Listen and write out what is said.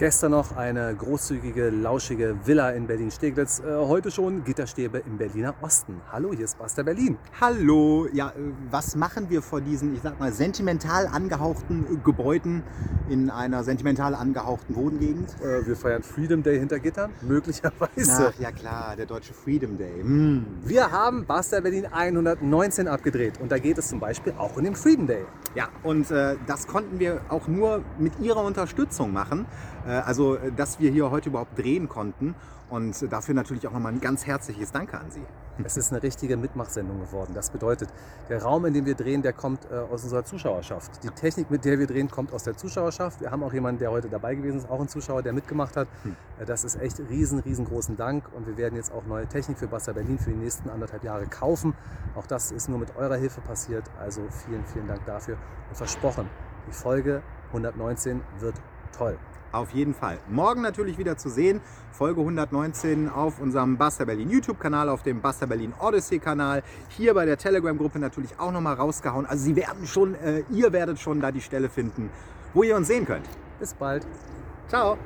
Gestern noch eine großzügige, lauschige Villa in Berlin-Steglitz. Äh, heute schon Gitterstäbe im Berliner Osten. Hallo, hier ist Buster Berlin. Hallo, ja, äh, was machen wir vor diesen, ich sag mal, sentimental angehauchten Gebäuden in einer sentimental angehauchten Wohngegend? Äh, wir feiern Freedom Day hinter Gittern, möglicherweise. Ach, ja klar, der deutsche Freedom Day. Hm. Wir haben Buster Berlin 119 abgedreht und da geht es zum Beispiel auch um den Freedom Day. Ja, und äh, das konnten wir auch nur mit Ihrer Unterstützung machen. Äh, also, äh, dass wir hier heute überhaupt drehen konnten. Und dafür natürlich auch nochmal ein ganz herzliches Danke an Sie. Es ist eine richtige Mitmachsendung geworden. Das bedeutet, der Raum, in dem wir drehen, der kommt äh, aus unserer Zuschauerschaft. Die Technik, mit der wir drehen, kommt aus der Zuschauerschaft. Wir haben auch jemanden, der heute dabei gewesen ist, auch ein Zuschauer, der mitgemacht hat. Hm. Äh, das ist echt riesen, riesengroßen Dank. Und wir werden jetzt auch neue Technik für Basta Berlin für die nächsten anderthalb Jahre kaufen. Auch das ist nur mit eurer Hilfe passiert. Also vielen, vielen Dank dafür. Und versprochen, die Folge 119 wird toll. Auf jeden Fall. Morgen natürlich wieder zu sehen. Folge 119 auf unserem Buster Berlin YouTube-Kanal, auf dem Buster Berlin Odyssey-Kanal. Hier bei der Telegram-Gruppe natürlich auch nochmal rausgehauen. Also Sie werden schon, äh, ihr werdet schon da die Stelle finden, wo ihr uns sehen könnt. Bis bald. Ciao.